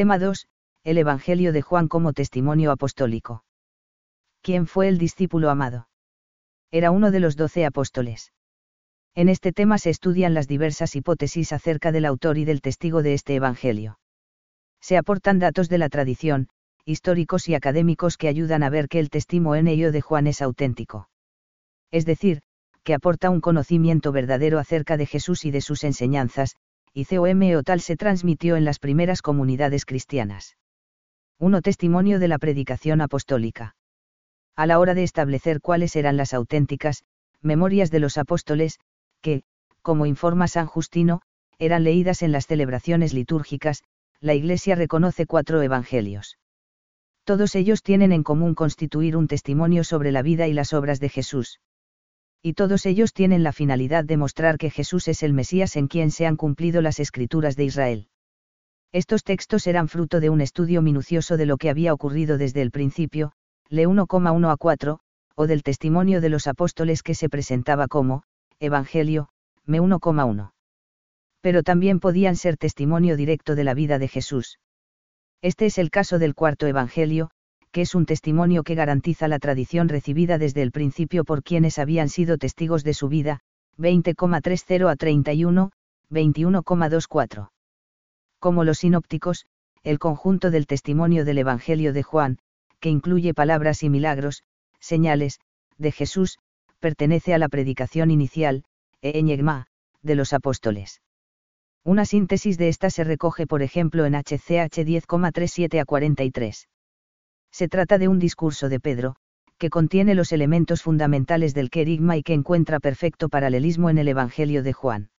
Tema 2. El Evangelio de Juan como testimonio apostólico. ¿Quién fue el discípulo amado? Era uno de los doce apóstoles. En este tema se estudian las diversas hipótesis acerca del autor y del testigo de este Evangelio. Se aportan datos de la tradición, históricos y académicos que ayudan a ver que el testimonio de Juan es auténtico. Es decir, que aporta un conocimiento verdadero acerca de Jesús y de sus enseñanzas, y COM o tal se transmitió en las primeras comunidades cristianas. 1. Testimonio de la predicación apostólica. A la hora de establecer cuáles eran las auténticas, memorias de los apóstoles, que, como informa San Justino, eran leídas en las celebraciones litúrgicas, la Iglesia reconoce cuatro evangelios. Todos ellos tienen en común constituir un testimonio sobre la vida y las obras de Jesús. Y todos ellos tienen la finalidad de mostrar que Jesús es el Mesías en quien se han cumplido las escrituras de Israel. Estos textos eran fruto de un estudio minucioso de lo que había ocurrido desde el principio, le 1,1 a 4, o del testimonio de los apóstoles que se presentaba como, Evangelio, me 1,1. Pero también podían ser testimonio directo de la vida de Jesús. Este es el caso del cuarto Evangelio, que es un testimonio que garantiza la tradición recibida desde el principio por quienes habían sido testigos de su vida, 20,30 a 31, 21,24. Como los sinópticos, el conjunto del testimonio del Evangelio de Juan, que incluye palabras y milagros, señales, de Jesús, pertenece a la predicación inicial, e de los apóstoles. Una síntesis de esta se recoge por ejemplo en HCH 10,37 a 43. Se trata de un discurso de Pedro, que contiene los elementos fundamentales del querigma y que encuentra perfecto paralelismo en el Evangelio de Juan.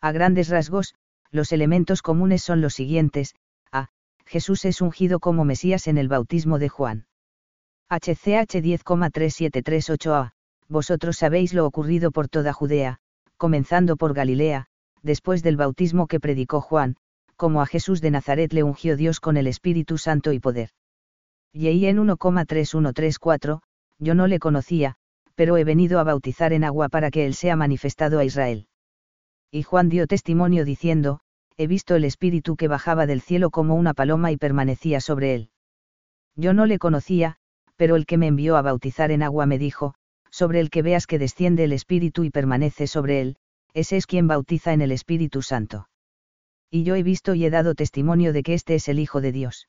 A grandes rasgos, los elementos comunes son los siguientes, a. Jesús es ungido como Mesías en el bautismo de Juan. HCH 10,3738a. Vosotros sabéis lo ocurrido por toda Judea, comenzando por Galilea, después del bautismo que predicó Juan, como a Jesús de Nazaret le ungió Dios con el Espíritu Santo y poder. Y en 1,3134, yo no le conocía, pero he venido a bautizar en agua para que él sea manifestado a Israel. Y Juan dio testimonio diciendo, he visto el Espíritu que bajaba del cielo como una paloma y permanecía sobre él. Yo no le conocía, pero el que me envió a bautizar en agua me dijo, sobre el que veas que desciende el Espíritu y permanece sobre él, ese es quien bautiza en el Espíritu Santo. Y yo he visto y he dado testimonio de que este es el Hijo de Dios.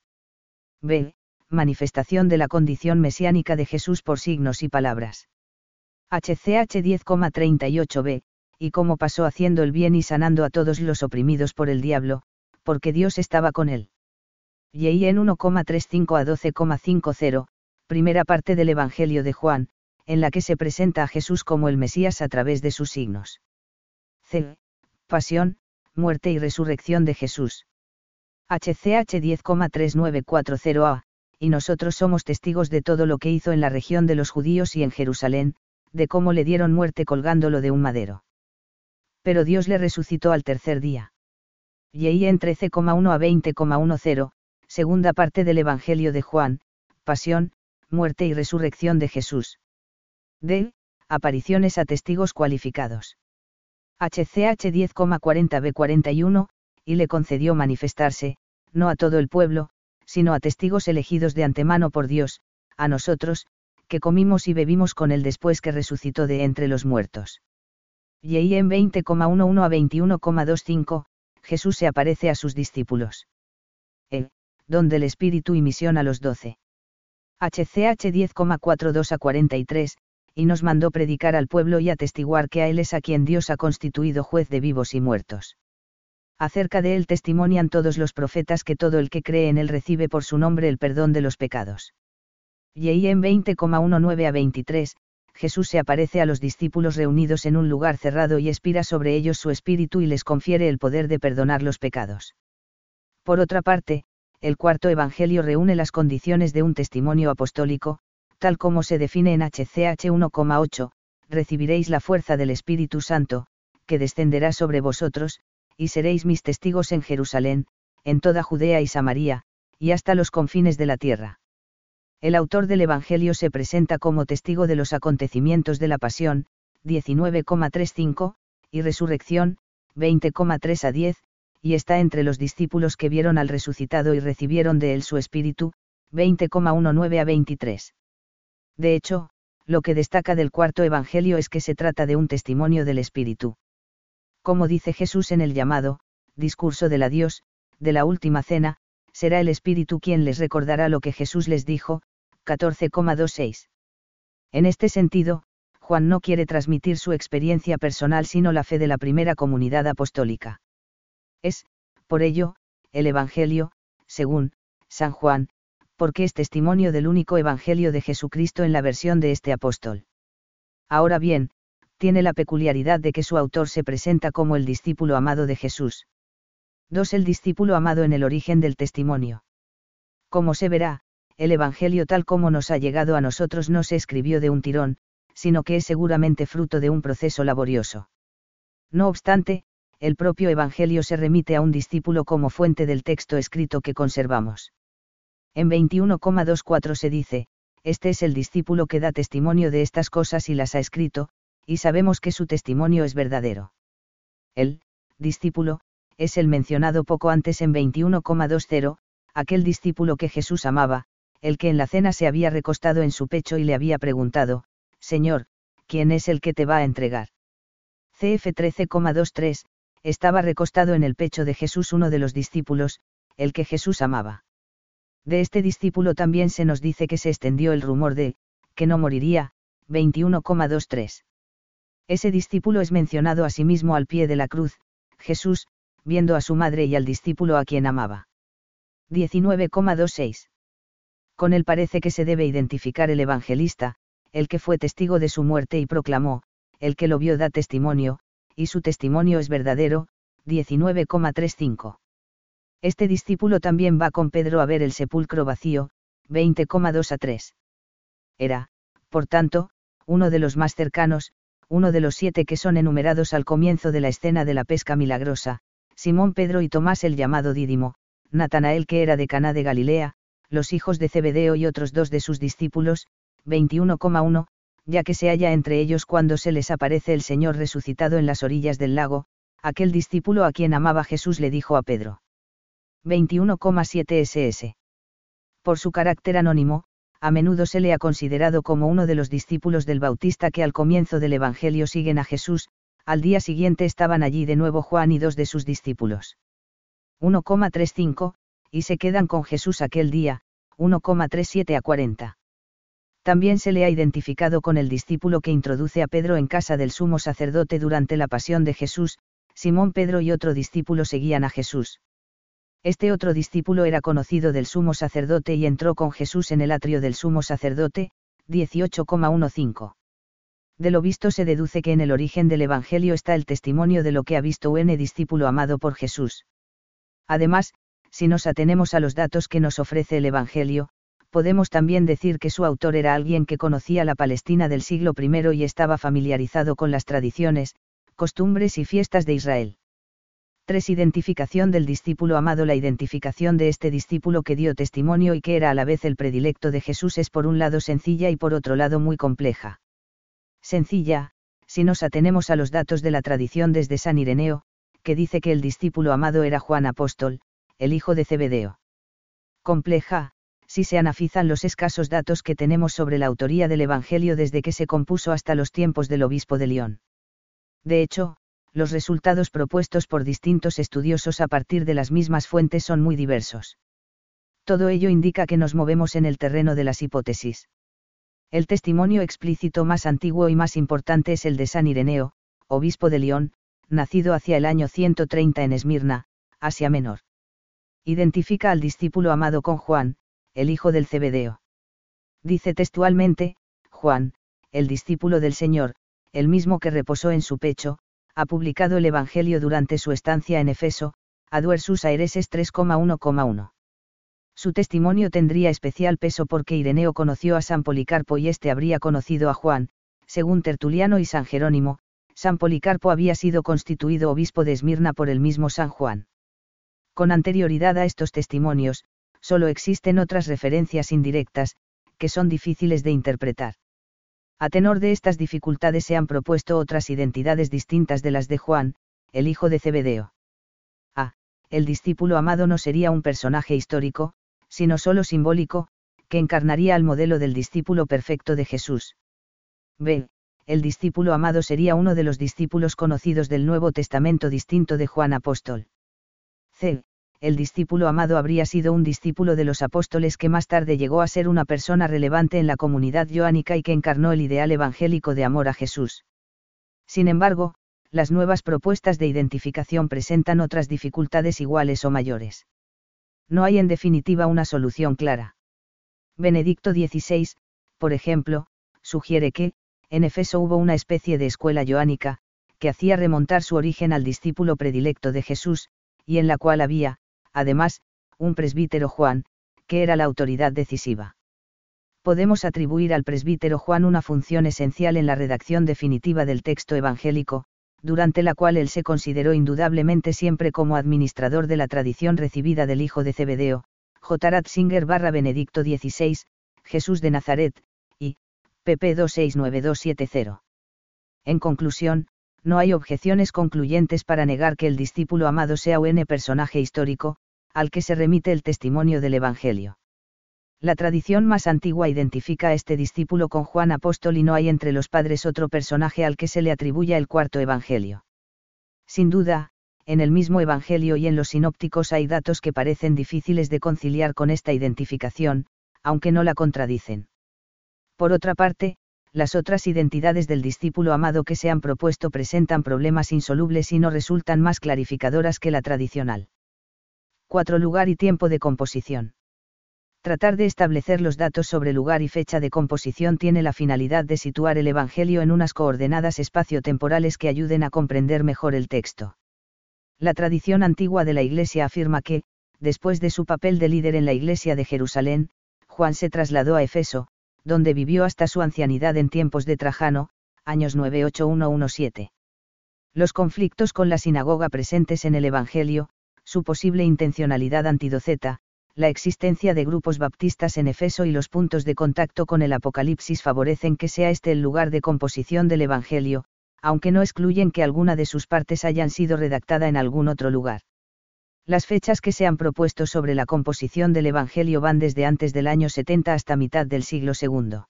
B manifestación de la condición mesiánica de Jesús por signos y palabras. HCH 10,38b, y cómo pasó haciendo el bien y sanando a todos los oprimidos por el diablo, porque Dios estaba con él. Y en 1,35 a 12,50, primera parte del Evangelio de Juan, en la que se presenta a Jesús como el Mesías a través de sus signos. C. Pasión, muerte y resurrección de Jesús. HCH 10,3940a, y nosotros somos testigos de todo lo que hizo en la región de los judíos y en Jerusalén, de cómo le dieron muerte colgándolo de un madero. Pero Dios le resucitó al tercer día. Y en 13,1 a 20,10, segunda parte del Evangelio de Juan, Pasión, muerte y resurrección de Jesús. D. Apariciones a testigos cualificados. HCH 10,40b41, y le concedió manifestarse, no a todo el pueblo, sino a testigos elegidos de antemano por Dios, a nosotros, que comimos y bebimos con él después que resucitó de entre los muertos. Y en 20,11 a 21,25, Jesús se aparece a sus discípulos. E. Donde el Espíritu y misión a los doce. HCH 10,42 a 43, y nos mandó predicar al pueblo y atestiguar que a Él es a quien Dios ha constituido juez de vivos y muertos acerca de él testimonian todos los profetas que todo el que cree en él recibe por su nombre el perdón de los pecados. Y en 20,19 a 23, Jesús se aparece a los discípulos reunidos en un lugar cerrado y expira sobre ellos su espíritu y les confiere el poder de perdonar los pecados. Por otra parte, el cuarto Evangelio reúne las condiciones de un testimonio apostólico, tal como se define en HCH 1,8, recibiréis la fuerza del Espíritu Santo, que descenderá sobre vosotros, y seréis mis testigos en Jerusalén, en toda Judea y Samaria, y hasta los confines de la tierra. El autor del Evangelio se presenta como testigo de los acontecimientos de la pasión, 19,35, y resurrección, 20,3 a 10, y está entre los discípulos que vieron al resucitado y recibieron de él su espíritu, 20,19 a 23. De hecho, lo que destaca del cuarto Evangelio es que se trata de un testimonio del Espíritu. Como dice Jesús en el llamado, discurso del adiós, de la última cena, será el Espíritu quien les recordará lo que Jesús les dijo, 14,26. En este sentido, Juan no quiere transmitir su experiencia personal sino la fe de la primera comunidad apostólica. Es, por ello, el Evangelio, según, San Juan, porque es testimonio del único Evangelio de Jesucristo en la versión de este apóstol. Ahora bien, tiene la peculiaridad de que su autor se presenta como el discípulo amado de Jesús. 2. El discípulo amado en el origen del testimonio. Como se verá, el Evangelio tal como nos ha llegado a nosotros no se escribió de un tirón, sino que es seguramente fruto de un proceso laborioso. No obstante, el propio Evangelio se remite a un discípulo como fuente del texto escrito que conservamos. En 21,24 se dice, este es el discípulo que da testimonio de estas cosas y las ha escrito, y sabemos que su testimonio es verdadero. El, discípulo, es el mencionado poco antes en 21,20, aquel discípulo que Jesús amaba, el que en la cena se había recostado en su pecho y le había preguntado, Señor, ¿quién es el que te va a entregar? CF 13,23, estaba recostado en el pecho de Jesús uno de los discípulos, el que Jesús amaba. De este discípulo también se nos dice que se extendió el rumor de, que no moriría, 21,23. Ese discípulo es mencionado a sí mismo al pie de la cruz, Jesús, viendo a su madre y al discípulo a quien amaba. 19,26. Con él parece que se debe identificar el evangelista, el que fue testigo de su muerte y proclamó, el que lo vio da testimonio, y su testimonio es verdadero, 19,35. Este discípulo también va con Pedro a ver el sepulcro vacío, 20,2 a 3. Era, por tanto, uno de los más cercanos, uno de los siete que son enumerados al comienzo de la escena de la pesca milagrosa, Simón Pedro y Tomás el llamado Dídimo, Natanael que era de Caná de Galilea, los hijos de Zebedeo y otros dos de sus discípulos, 21,1, ya que se halla entre ellos cuando se les aparece el Señor resucitado en las orillas del lago, aquel discípulo a quien amaba Jesús le dijo a Pedro. 21,7 ss. Por su carácter anónimo, a menudo se le ha considerado como uno de los discípulos del Bautista que al comienzo del Evangelio siguen a Jesús, al día siguiente estaban allí de nuevo Juan y dos de sus discípulos. 1,35, y se quedan con Jesús aquel día, 1,37 a 40. También se le ha identificado con el discípulo que introduce a Pedro en casa del sumo sacerdote durante la pasión de Jesús, Simón Pedro y otro discípulo seguían a Jesús. Este otro discípulo era conocido del sumo sacerdote y entró con Jesús en el atrio del sumo sacerdote, 18,15. De lo visto se deduce que en el origen del Evangelio está el testimonio de lo que ha visto un discípulo amado por Jesús. Además, si nos atenemos a los datos que nos ofrece el Evangelio, podemos también decir que su autor era alguien que conocía la Palestina del siglo I y estaba familiarizado con las tradiciones, costumbres y fiestas de Israel. 3. Identificación del discípulo amado. La identificación de este discípulo que dio testimonio y que era a la vez el predilecto de Jesús es por un lado sencilla y por otro lado muy compleja. Sencilla, si nos atenemos a los datos de la tradición desde San Ireneo, que dice que el discípulo amado era Juan Apóstol, el hijo de Zebedeo. Compleja, si se anafizan los escasos datos que tenemos sobre la autoría del Evangelio desde que se compuso hasta los tiempos del obispo de León. De hecho, los resultados propuestos por distintos estudiosos a partir de las mismas fuentes son muy diversos. Todo ello indica que nos movemos en el terreno de las hipótesis. El testimonio explícito más antiguo y más importante es el de San Ireneo, obispo de León, nacido hacia el año 130 en Esmirna, Asia Menor. Identifica al discípulo amado con Juan, el hijo del Cebedeo. Dice textualmente, Juan, el discípulo del Señor, el mismo que reposó en su pecho, ha publicado el Evangelio durante su estancia en Efeso, Aduersus Aereses 3,1,1. Su testimonio tendría especial peso porque Ireneo conoció a San Policarpo y éste habría conocido a Juan, según Tertuliano y San Jerónimo, San Policarpo había sido constituido obispo de Esmirna por el mismo San Juan. Con anterioridad a estos testimonios, solo existen otras referencias indirectas, que son difíciles de interpretar. A tenor de estas dificultades se han propuesto otras identidades distintas de las de Juan, el hijo de Zebedeo. A. el discípulo amado no sería un personaje histórico, sino solo simbólico, que encarnaría al modelo del discípulo perfecto de Jesús. B. El discípulo amado sería uno de los discípulos conocidos del Nuevo Testamento distinto de Juan Apóstol. C. El discípulo amado habría sido un discípulo de los apóstoles que más tarde llegó a ser una persona relevante en la comunidad joánica y que encarnó el ideal evangélico de amor a Jesús. Sin embargo, las nuevas propuestas de identificación presentan otras dificultades iguales o mayores. No hay en definitiva una solución clara. Benedicto XVI, por ejemplo, sugiere que, en Efeso hubo una especie de escuela joánica, que hacía remontar su origen al discípulo predilecto de Jesús, y en la cual había, además, un presbítero Juan, que era la autoridad decisiva. Podemos atribuir al presbítero Juan una función esencial en la redacción definitiva del texto evangélico, durante la cual él se consideró indudablemente siempre como administrador de la tradición recibida del hijo de Zebedeo, J. Ratzinger barra Benedicto XVI, Jesús de Nazaret, y, pp 269270. En conclusión, no hay objeciones concluyentes para negar que el discípulo amado sea un personaje histórico, al que se remite el testimonio del Evangelio. La tradición más antigua identifica a este discípulo con Juan Apóstol y no hay entre los padres otro personaje al que se le atribuya el cuarto Evangelio. Sin duda, en el mismo Evangelio y en los sinópticos hay datos que parecen difíciles de conciliar con esta identificación, aunque no la contradicen. Por otra parte, las otras identidades del discípulo amado que se han propuesto presentan problemas insolubles y no resultan más clarificadoras que la tradicional. 4. Lugar y tiempo de composición. Tratar de establecer los datos sobre lugar y fecha de composición tiene la finalidad de situar el Evangelio en unas coordenadas espacio-temporales que ayuden a comprender mejor el texto. La tradición antigua de la Iglesia afirma que, después de su papel de líder en la Iglesia de Jerusalén, Juan se trasladó a Efeso, donde vivió hasta su ancianidad en tiempos de Trajano, años 98117. Los conflictos con la sinagoga presentes en el Evangelio, su posible intencionalidad antidoceta, la existencia de grupos baptistas en Efeso y los puntos de contacto con el Apocalipsis favorecen que sea este el lugar de composición del Evangelio, aunque no excluyen que alguna de sus partes hayan sido redactada en algún otro lugar. Las fechas que se han propuesto sobre la composición del Evangelio van desde antes del año 70 hasta mitad del siglo II.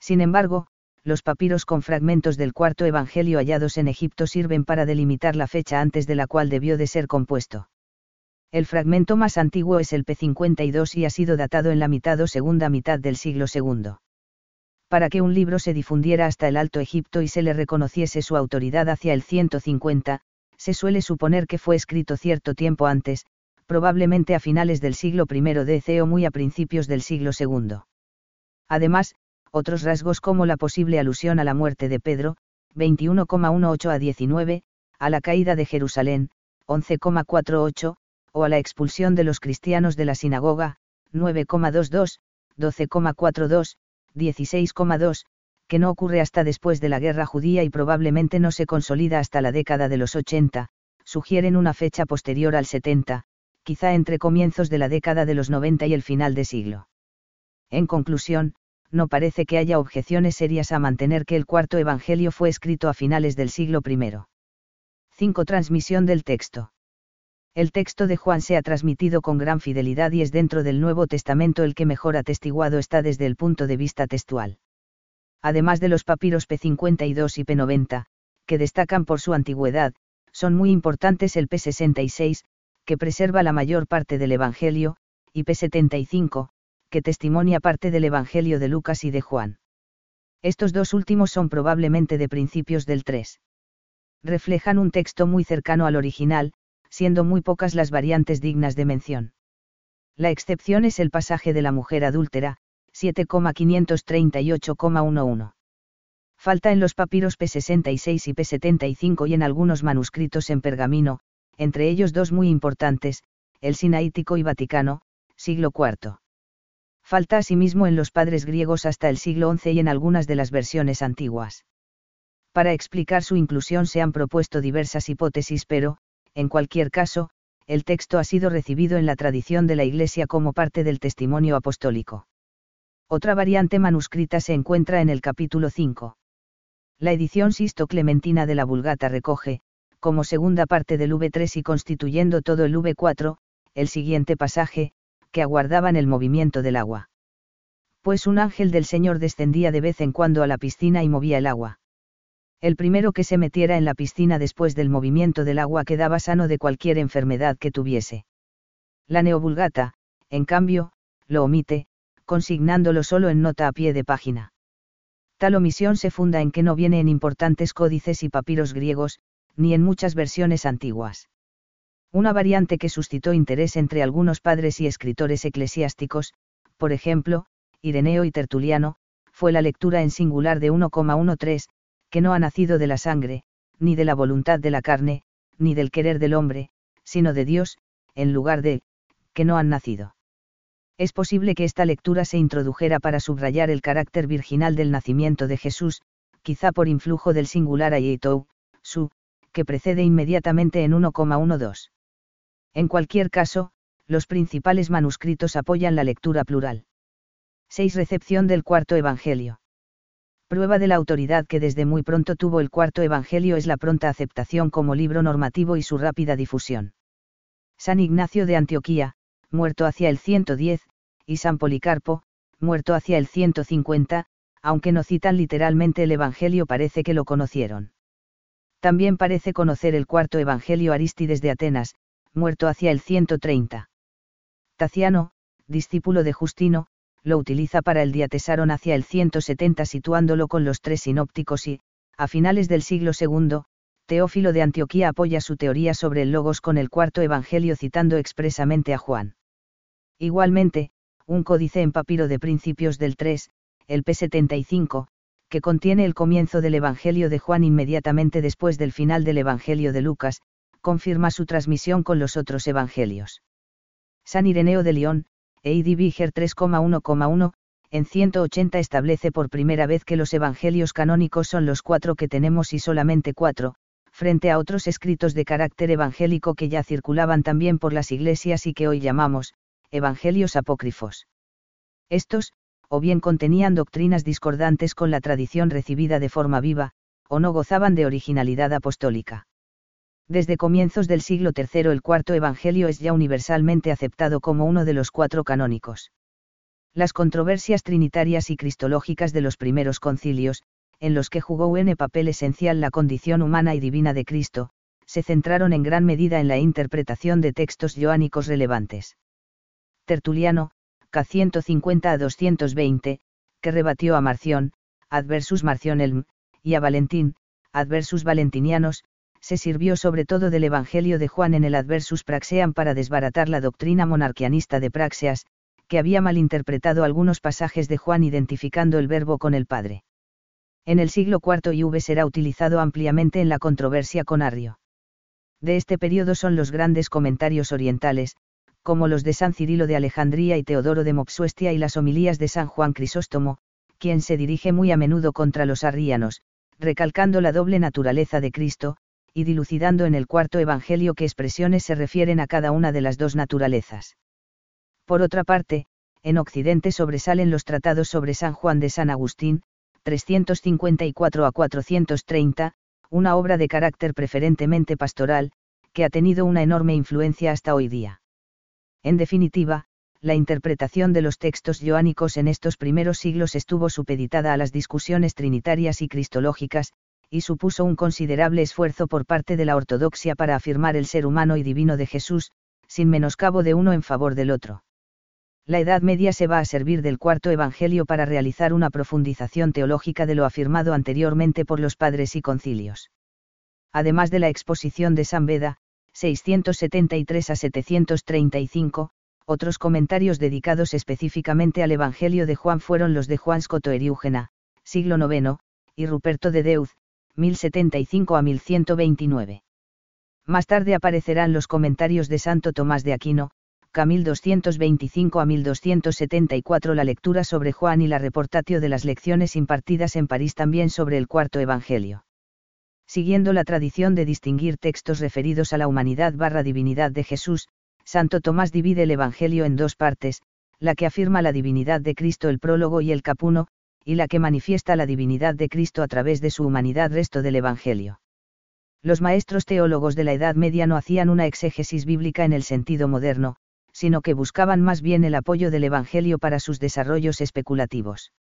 Sin embargo, los papiros con fragmentos del cuarto Evangelio hallados en Egipto sirven para delimitar la fecha antes de la cual debió de ser compuesto. El fragmento más antiguo es el P52 y ha sido datado en la mitad o segunda mitad del siglo II. Para que un libro se difundiera hasta el Alto Egipto y se le reconociese su autoridad hacia el 150, se suele suponer que fue escrito cierto tiempo antes, probablemente a finales del siglo I DC o muy a principios del siglo II. Además, otros rasgos como la posible alusión a la muerte de Pedro, 21,18 a 19, a la caída de Jerusalén, 11,48, o a la expulsión de los cristianos de la sinagoga, 9,22, 12,42, 16,2, que no ocurre hasta después de la guerra judía y probablemente no se consolida hasta la década de los 80, sugieren una fecha posterior al 70, quizá entre comienzos de la década de los 90 y el final de siglo. En conclusión, no parece que haya objeciones serias a mantener que el cuarto Evangelio fue escrito a finales del siglo I. 5. Transmisión del texto. El texto de Juan se ha transmitido con gran fidelidad y es dentro del Nuevo Testamento el que mejor atestiguado está desde el punto de vista textual además de los papiros P52 y P90, que destacan por su antigüedad, son muy importantes el P66, que preserva la mayor parte del Evangelio, y P75, que testimonia parte del Evangelio de Lucas y de Juan. Estos dos últimos son probablemente de principios del 3. Reflejan un texto muy cercano al original, siendo muy pocas las variantes dignas de mención. La excepción es el pasaje de la mujer adúltera, 7,538,11. Falta en los papiros P66 y P75 y en algunos manuscritos en pergamino, entre ellos dos muy importantes, el Sinaítico y Vaticano, siglo IV. Falta asimismo en los padres griegos hasta el siglo XI y en algunas de las versiones antiguas. Para explicar su inclusión se han propuesto diversas hipótesis pero, en cualquier caso, el texto ha sido recibido en la tradición de la Iglesia como parte del testimonio apostólico. Otra variante manuscrita se encuentra en el capítulo 5. La edición Sisto Clementina de la Vulgata recoge, como segunda parte del V3 y constituyendo todo el V4, el siguiente pasaje, que aguardaban el movimiento del agua. Pues un ángel del Señor descendía de vez en cuando a la piscina y movía el agua. El primero que se metiera en la piscina después del movimiento del agua quedaba sano de cualquier enfermedad que tuviese. La neovulgata, en cambio, lo omite, consignándolo solo en nota a pie de página. Tal omisión se funda en que no viene en importantes códices y papiros griegos, ni en muchas versiones antiguas. Una variante que suscitó interés entre algunos padres y escritores eclesiásticos, por ejemplo, Ireneo y Tertuliano, fue la lectura en singular de 1,13, que no ha nacido de la sangre, ni de la voluntad de la carne, ni del querer del hombre, sino de Dios, en lugar de, que no han nacido. Es posible que esta lectura se introdujera para subrayar el carácter virginal del nacimiento de Jesús, quizá por influjo del singular ayetou, su, que precede inmediatamente en 1,12. En cualquier caso, los principales manuscritos apoyan la lectura plural. 6. Recepción del cuarto Evangelio. Prueba de la autoridad que desde muy pronto tuvo el cuarto Evangelio es la pronta aceptación como libro normativo y su rápida difusión. San Ignacio de Antioquía, muerto hacia el 110, y San Policarpo, muerto hacia el 150, aunque no citan literalmente el Evangelio parece que lo conocieron. También parece conocer el cuarto Evangelio Arístides de Atenas, muerto hacia el 130. Taciano, discípulo de Justino, lo utiliza para el Diatesaron hacia el 170 situándolo con los tres sinópticos y, a finales del siglo II, Teófilo de Antioquía apoya su teoría sobre el Logos con el cuarto Evangelio citando expresamente a Juan. Igualmente, un códice en papiro de principios del 3, el P75, que contiene el comienzo del Evangelio de Juan inmediatamente después del final del Evangelio de Lucas, confirma su transmisión con los otros Evangelios. San Ireneo de León, Eidi Viger 3,1,1, en 180 establece por primera vez que los Evangelios canónicos son los cuatro que tenemos y solamente cuatro, frente a otros escritos de carácter evangélico que ya circulaban también por las iglesias y que hoy llamamos, evangelios apócrifos. Estos, o bien contenían doctrinas discordantes con la tradición recibida de forma viva, o no gozaban de originalidad apostólica. Desde comienzos del siglo III el cuarto Evangelio es ya universalmente aceptado como uno de los cuatro canónicos. Las controversias trinitarias y cristológicas de los primeros concilios, en los que jugó un papel esencial la condición humana y divina de Cristo, se centraron en gran medida en la interpretación de textos joánicos relevantes. Tertuliano, K 150 a 220, que rebatió a Marción, adversus Marción Elm, y a Valentín, adversus Valentinianos, se sirvió sobre todo del Evangelio de Juan en el adversus Praxeam para desbaratar la doctrina monarquianista de Praxeas, que había malinterpretado algunos pasajes de Juan identificando el verbo con el Padre. En el siglo IV IV será utilizado ampliamente en la controversia con Arrio. De este periodo son los grandes comentarios orientales, como los de San Cirilo de Alejandría y Teodoro de Mopsuestia y las homilías de San Juan Crisóstomo, quien se dirige muy a menudo contra los arrianos, recalcando la doble naturaleza de Cristo, y dilucidando en el cuarto Evangelio qué expresiones se refieren a cada una de las dos naturalezas. Por otra parte, en Occidente sobresalen los tratados sobre San Juan de San Agustín, 354 a 430, una obra de carácter preferentemente pastoral, que ha tenido una enorme influencia hasta hoy día. En definitiva, la interpretación de los textos joánicos en estos primeros siglos estuvo supeditada a las discusiones trinitarias y cristológicas, y supuso un considerable esfuerzo por parte de la ortodoxia para afirmar el ser humano y divino de Jesús, sin menoscabo de uno en favor del otro. La Edad Media se va a servir del cuarto Evangelio para realizar una profundización teológica de lo afirmado anteriormente por los padres y concilios. Además de la exposición de San Beda, 673 a 735, otros comentarios dedicados específicamente al Evangelio de Juan fueron los de Juan Scotoeriúgena, siglo IX, y Ruperto de Deuz, 1075 a 1129. Más tarde aparecerán los comentarios de Santo Tomás de Aquino, K 1225 a 1274 la lectura sobre Juan y la reportatio de las lecciones impartidas en París también sobre el cuarto Evangelio siguiendo la tradición de distinguir textos referidos a la humanidad barra divinidad de Jesús, Santo Tomás divide el Evangelio en dos partes, la que afirma la divinidad de Cristo el prólogo y el capuno, y la que manifiesta la divinidad de Cristo a través de su humanidad resto del Evangelio. Los maestros teólogos de la Edad Media no hacían una exégesis bíblica en el sentido moderno, sino que buscaban más bien el apoyo del Evangelio para sus desarrollos especulativos.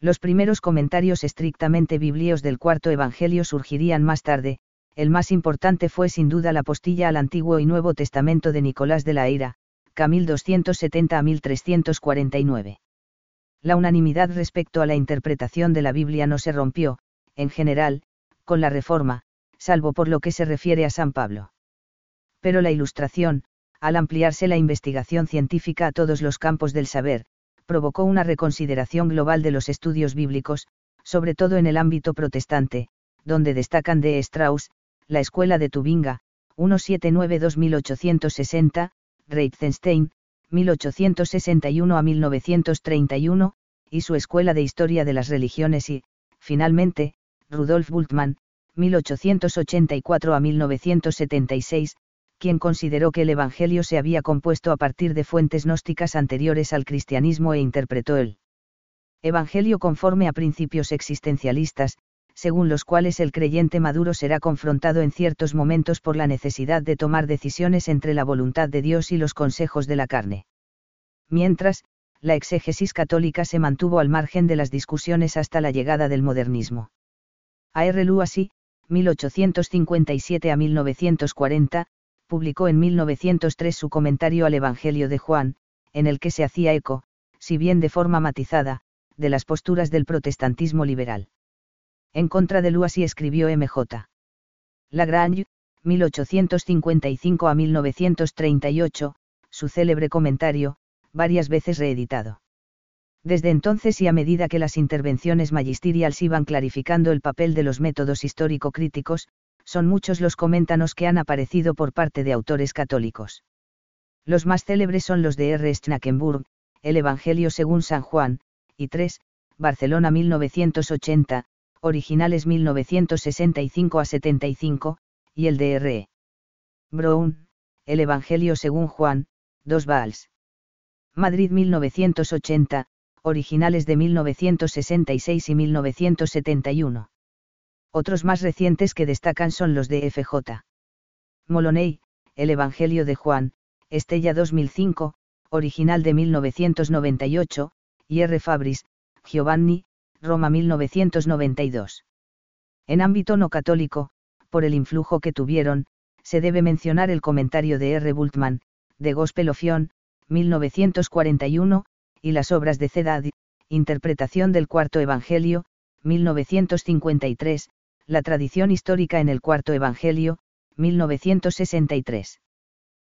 Los primeros comentarios estrictamente biblios del cuarto Evangelio surgirían más tarde, el más importante fue sin duda la postilla al Antiguo y Nuevo Testamento de Nicolás de la Eira, Camil 270 a 1349. La unanimidad respecto a la interpretación de la Biblia no se rompió, en general, con la Reforma, salvo por lo que se refiere a San Pablo. Pero la Ilustración, al ampliarse la investigación científica a todos los campos del saber, provocó una reconsideración global de los estudios bíblicos, sobre todo en el ámbito protestante, donde destacan de Strauss, la Escuela de Tubinga, 1792-1860, Reitzenstein, 1861 a 1931, y su Escuela de Historia de las Religiones y, finalmente, Rudolf Bultmann, 1884 a 1976, quien consideró que el Evangelio se había compuesto a partir de fuentes gnósticas anteriores al cristianismo e interpretó el Evangelio conforme a principios existencialistas, según los cuales el creyente maduro será confrontado en ciertos momentos por la necesidad de tomar decisiones entre la voluntad de Dios y los consejos de la carne. Mientras, la exégesis católica se mantuvo al margen de las discusiones hasta la llegada del modernismo. A. R. así, 1857 a 1940, publicó en 1903 su comentario al Evangelio de Juan, en el que se hacía eco, si bien de forma matizada, de las posturas del protestantismo liberal. En contra de Luasi escribió M.J. Lagrange, 1855 a 1938, su célebre comentario, varias veces reeditado. Desde entonces y a medida que las intervenciones magisteriales iban clarificando el papel de los métodos histórico-críticos, son muchos los coméntanos que han aparecido por parte de autores católicos. Los más célebres son los de R. Schnackenburg, El Evangelio según San Juan, y 3, Barcelona 1980, originales 1965 a 75, y el R. Brown, El Evangelio según Juan, 2 Vals. Madrid 1980, originales de 1966 y 1971. Otros más recientes que destacan son los de FJ. Moloney, El Evangelio de Juan, Estella 2005, original de 1998, y R. Fabris, Giovanni, Roma 1992. En ámbito no católico, por el influjo que tuvieron, se debe mencionar el comentario de R. Bultmann, de Gospel of 1941, y las obras de Cedad, Interpretación del Cuarto Evangelio, 1953, La tradición histórica en el Cuarto Evangelio, 1963.